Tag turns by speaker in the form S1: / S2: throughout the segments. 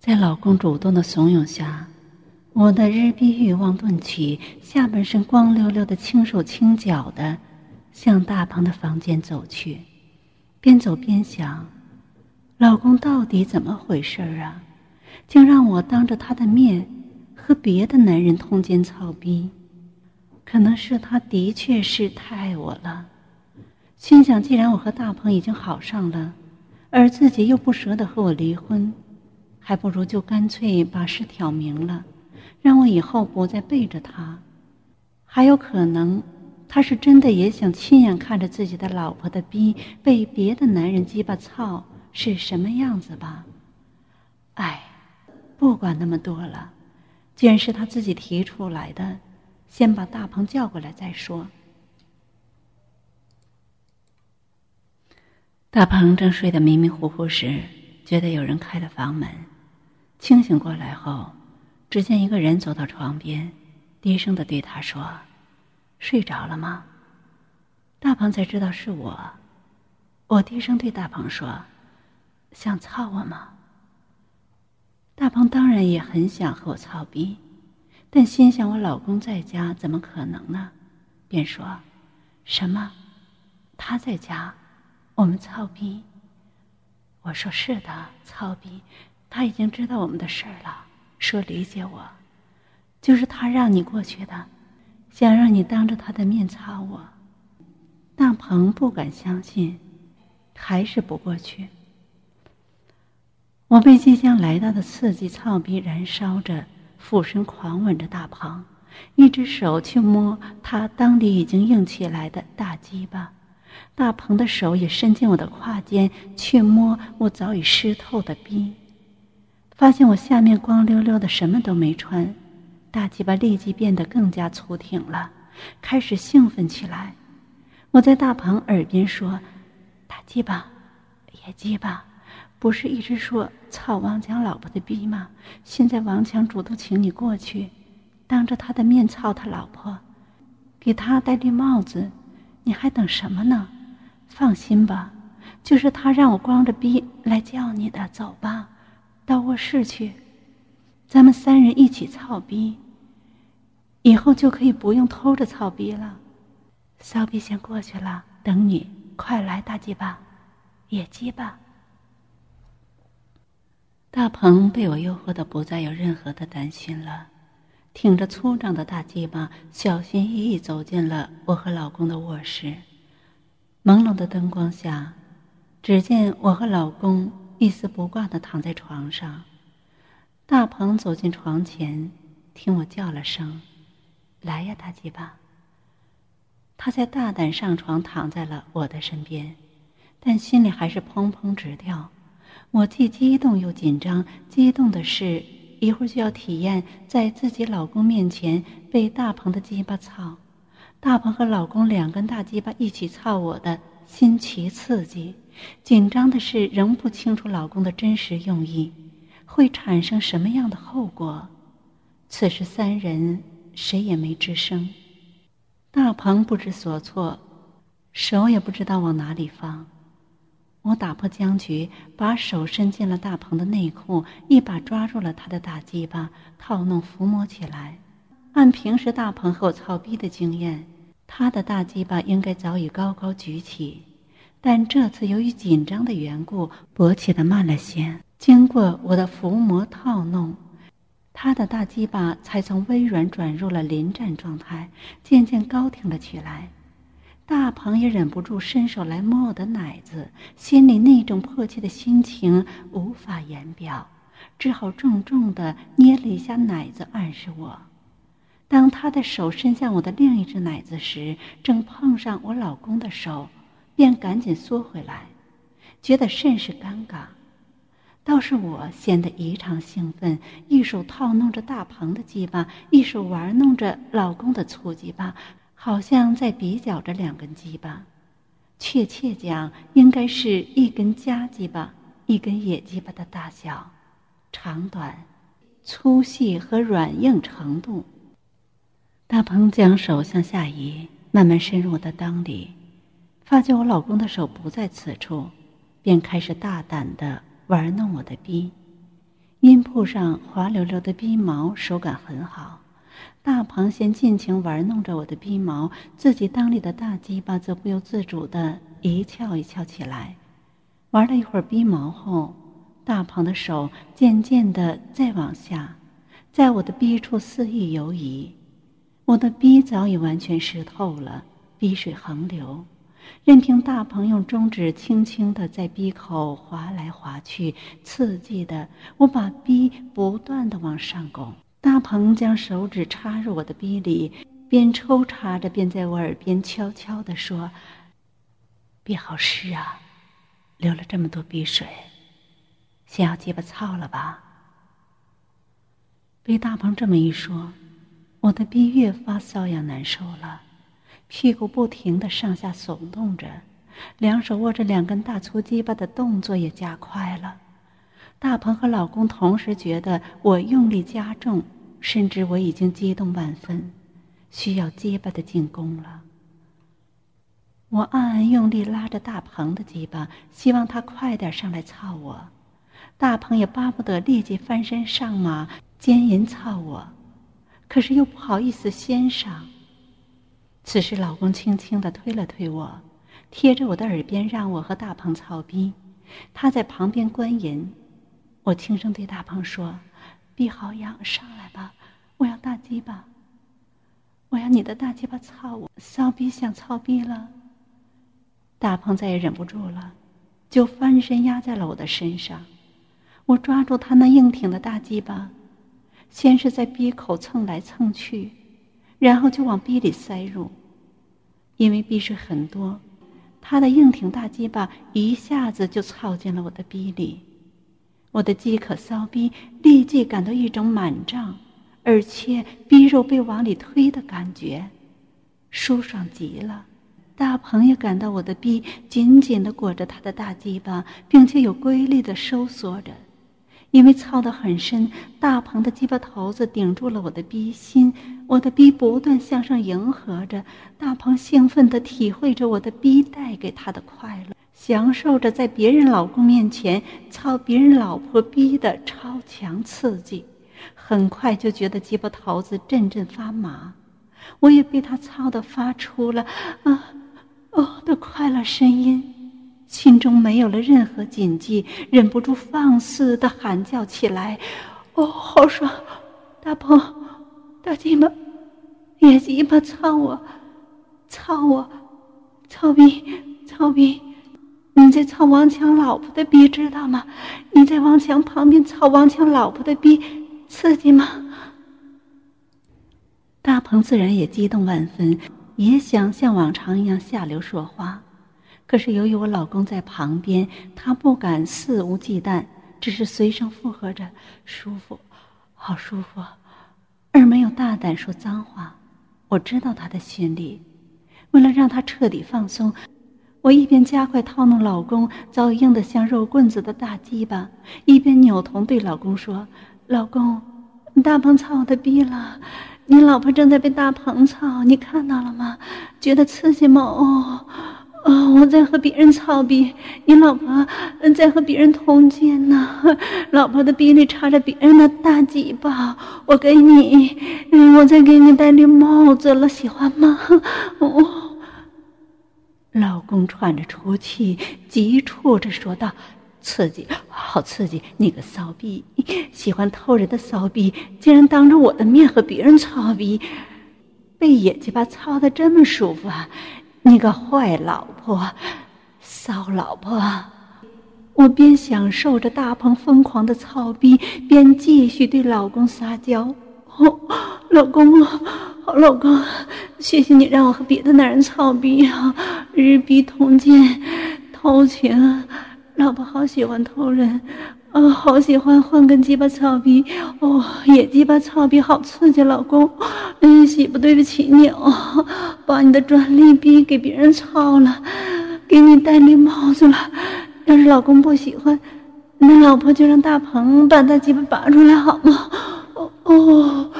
S1: 在老公主动的怂恿下，我的日逼欲望顿起，下半身光溜溜的，轻手轻脚的向大鹏的房间走去，边走边想：老公到底怎么回事儿啊？竟让我当着他的面和别的男人通奸操逼？可能是他的确是太爱我了。心想，既然我和大鹏已经好上了，而自己又不舍得和我离婚。还不如就干脆把事挑明了，让我以后不再背着他。还有可能，他是真的也想亲眼看着自己的老婆的逼被别的男人鸡巴操是什么样子吧。哎，不管那么多了，既然是他自己提出来的，先把大鹏叫过来再说。大鹏正睡得迷迷糊糊时，觉得有人开了房门。清醒过来后，只见一个人走到床边，低声的对他说：“睡着了吗？”大鹏才知道是我，我低声对大鹏说：“想操我吗？”大鹏当然也很想和我操逼，但心想我老公在家，怎么可能呢？便说：“什么？他在家，我们操逼？”我说：“是的，操逼。”他已经知道我们的事儿了，说理解我，就是他让你过去的，想让你当着他的面操我。大鹏不敢相信，还是不过去。我被即将来到的刺激操逼燃烧着，俯身狂吻着大鹏，一只手去摸他裆里已经硬起来的大鸡巴，大鹏的手也伸进我的胯间去摸我早已湿透的逼。发现我下面光溜溜的，什么都没穿，大鸡巴立即变得更加粗挺了，开始兴奋起来。我在大鹏耳边说：“大鸡巴，野鸡巴，不是一直说操王强老婆的逼吗？现在王强主动请你过去，当着他的面操他老婆，给他戴绿帽子，你还等什么呢？放心吧，就是他让我光着逼来叫你的，走吧。”到卧室去，咱们三人一起操逼。以后就可以不用偷着操逼了。骚逼先过去了，等你，快来，大鸡巴，野鸡巴。大鹏被我诱惑的不再有任何的担心了，挺着粗壮的大鸡巴，小心翼翼走进了我和老公的卧室。朦胧的灯光下，只见我和老公。一丝不挂的躺在床上，大鹏走进床前，听我叫了声：“来呀，大鸡巴。”他才大胆上床，躺在了我的身边，但心里还是砰砰直跳。我既激动又紧张，激动的是一会儿就要体验在自己老公面前被大鹏的鸡巴操，大鹏和老公两根大鸡巴一起操我的新奇刺激。紧张的是，仍不清楚老公的真实用意，会产生什么样的后果。此时三人谁也没吱声。大鹏不知所措，手也不知道往哪里放。我打破僵局，把手伸进了大鹏的内裤，一把抓住了他的大鸡巴，套弄抚摸起来。按平时大鹏和我操逼的经验，他的大鸡巴应该早已高高举起。但这次由于紧张的缘故，勃起的慢了些。经过我的伏魔套弄，他的大鸡巴才从微软转入了临战状态，渐渐高挺了起来。大鹏也忍不住伸手来摸我的奶子，心里那种迫切的心情无法言表，只好重重的捏了一下奶子，暗示我。当他的手伸向我的另一只奶子时，正碰上我老公的手。便赶紧缩回来，觉得甚是尴尬。倒是我显得异常兴奋，一手套弄着大鹏的鸡巴，一手玩弄着老公的粗鸡巴，好像在比较着两根鸡巴。确切讲，应该是一根夹鸡巴，一根野鸡巴的大小、长短、粗细和软硬程度。大鹏将手向下移，慢慢深入我的裆里。发觉我老公的手不在此处，便开始大胆的玩弄我的逼，阴铺上滑溜溜的逼毛手感很好。大鹏先尽情玩弄着我的逼毛，自己裆里的大鸡巴则不由自主的一翘一翘起来。玩了一会儿逼毛后，大鹏的手渐渐的再往下，在我的逼处肆意游移。我的逼早已完全湿透了，逼水横流，任凭大鹏用中指轻轻的在逼口划来划去，刺激的我把逼不断的往上拱。大鹏将手指插入我的逼里，边抽插着，边在我耳边悄悄的说：“逼好湿啊，流了这么多逼水，先要鸡巴操了吧？”被大鹏这么一说，我的逼越发瘙痒难受了，屁股不停的上下耸动着，两手握着两根大粗鸡巴的动作也加快了。大鹏和老公同时觉得我用力加重，甚至我已经激动万分，需要结巴的进攻了。我暗暗用力拉着大鹏的鸡巴，希望他快点上来操我。大鹏也巴不得立即翻身上马，奸淫操我，可是又不好意思先上。此时，老公轻轻的推了推我，贴着我的耳边让我和大鹏操逼，他在旁边观淫。我轻声对大鹏说：“逼好痒，上来吧，我要大鸡巴，我要你的大鸡巴操我，骚逼想操逼了。”大鹏再也忍不住了，就翻身压在了我的身上。我抓住他那硬挺的大鸡巴，先是在逼口蹭来蹭去，然后就往逼里塞入。因为逼水很多，他的硬挺大鸡巴一下子就操进了我的逼里。我的饥渴骚逼立即感到一种满胀，而且逼肉被往里推的感觉，舒爽极了。大鹏也感到我的逼紧紧的裹着他的大鸡巴，并且有规律的收缩着。因为操得很深，大鹏的鸡巴头子顶住了我的逼心，我的逼不断向上迎合着。大鹏兴奋地体会着我的逼带给他的快乐。享受着在别人老公面前操别人老婆逼的超强刺激，很快就觉得鸡巴头子阵阵发麻，我也被他操的发出了啊哦的快乐声音，心中没有了任何谨记，忍不住放肆的喊叫起来：“哦，好爽！大鹏，大鸡巴，野鸡巴操我，操我，操逼，操逼！”你在操王强老婆的逼，知道吗？你在王强旁边操王强老婆的逼，刺激吗？大鹏自然也激动万分，也想像往常一样下流说话，可是由于我老公在旁边，他不敢肆无忌惮，只是随声附和着：“舒服，好舒服。”而没有大胆说脏话。我知道他的心里，为了让他彻底放松。我一边加快套弄老公早已硬得像肉棍子的大鸡巴，一边扭头对老公说：“老公，大鹏操的逼了，你老婆正在被大鹏操，你看到了吗？觉得刺激吗？哦，哦，我在和别人操逼，你老婆在和别人通奸呢，老婆的逼里插着别人的大鸡巴，我给你，我再给你戴绿帽子了，喜欢吗？哦。”老公喘着粗气，急促着说道：“刺激，好刺激！你个骚逼，喜欢偷人的骚逼，竟然当着我的面和别人操逼，被野鸡巴操的这么舒服啊！你个坏老婆，骚老婆！”我边享受着大鹏疯狂的操逼，边继续对老公撒娇：“，老公啊！”好老公，谢谢你让我和别的男人操逼啊，日逼同奸，偷情。老婆好喜欢偷人，啊，好喜欢换根鸡巴草皮，哦，野鸡巴草皮好刺激。老公，嗯，媳妇对不起你哦，把你的专利逼给别人操了，给你戴绿帽子了。要是老公不喜欢，那老婆就让大鹏把他鸡巴拔出来好吗？哦哦。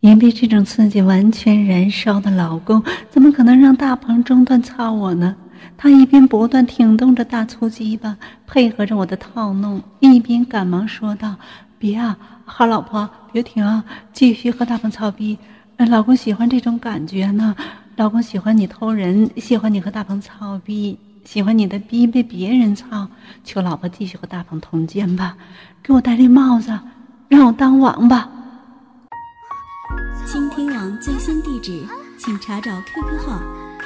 S1: 因为这种刺激完全燃烧的老公，怎么可能让大鹏中断操我呢？他一边不断挺动着大粗鸡巴，配合着我的套弄，一边赶忙说道：“别啊，好老婆，别停，继续和大鹏操逼。老公喜欢这种感觉呢，老公喜欢你偷人，喜欢你和大鹏操逼，喜欢你的逼被别人操。求老婆继续和大鹏通奸吧，给我戴绿帽子，让我当王八。”
S2: 倾听网最新地址，请查找 QQ 号